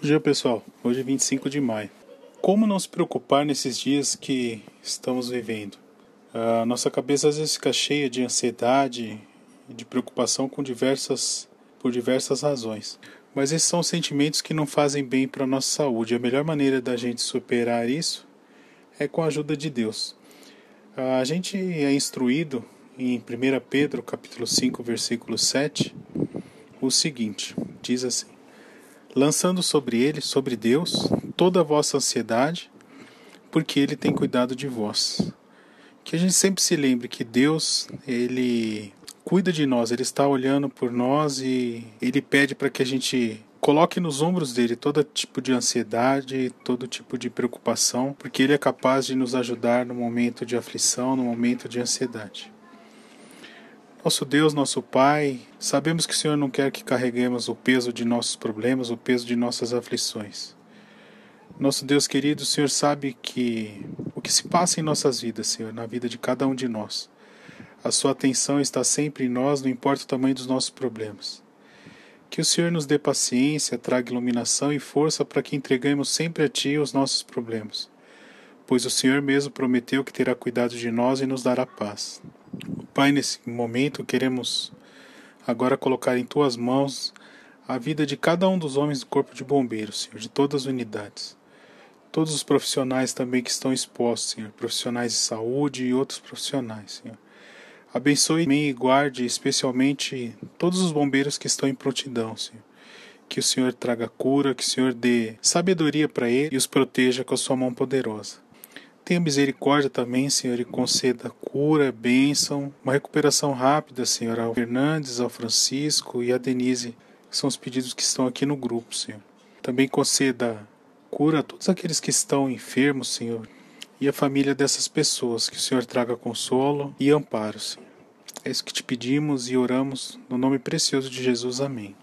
Bom dia, pessoal. Hoje é 25 de maio. Como não se preocupar nesses dias que estamos vivendo? A nossa cabeça às vezes fica cheia de ansiedade e de preocupação com diversas, por diversas razões. Mas esses são sentimentos que não fazem bem para a nossa saúde. A melhor maneira da gente superar isso é com a ajuda de Deus. A gente é instruído em 1 Pedro, capítulo 5, versículo 7, o seguinte: diz assim: Lançando sobre ele, sobre Deus, toda a vossa ansiedade, porque ele tem cuidado de vós. Que a gente sempre se lembre que Deus, ele cuida de nós, ele está olhando por nós e ele pede para que a gente coloque nos ombros dele todo tipo de ansiedade, todo tipo de preocupação, porque ele é capaz de nos ajudar no momento de aflição, no momento de ansiedade. Nosso Deus, nosso Pai, sabemos que o Senhor não quer que carreguemos o peso de nossos problemas, o peso de nossas aflições. Nosso Deus querido, o Senhor sabe que o que se passa em nossas vidas, Senhor, na vida de cada um de nós. A sua atenção está sempre em nós, não importa o tamanho dos nossos problemas. Que o Senhor nos dê paciência, traga iluminação e força para que entregamos sempre a Ti os nossos problemas, pois o Senhor mesmo prometeu que terá cuidado de nós e nos dará paz. Pai, nesse momento queremos agora colocar em Tuas mãos a vida de cada um dos homens do Corpo de Bombeiros, Senhor, de todas as unidades todos os profissionais também que estão expostos, Senhor, profissionais de saúde e outros profissionais, Senhor. Abençoe e guarde especialmente todos os bombeiros que estão em prontidão, Senhor. Que o Senhor traga cura, que o Senhor dê sabedoria para eles e os proteja com a sua mão poderosa. Tenha misericórdia também, Senhor, e conceda cura, bênção, uma recuperação rápida, Senhor, ao Fernandes, ao Francisco e a Denise, que são os pedidos que estão aqui no grupo, Senhor. Também conceda Cura todos aqueles que estão enfermos, Senhor, e a família dessas pessoas, que o Senhor traga consolo e amparo, Senhor. É isso que te pedimos e oramos no nome precioso de Jesus. Amém.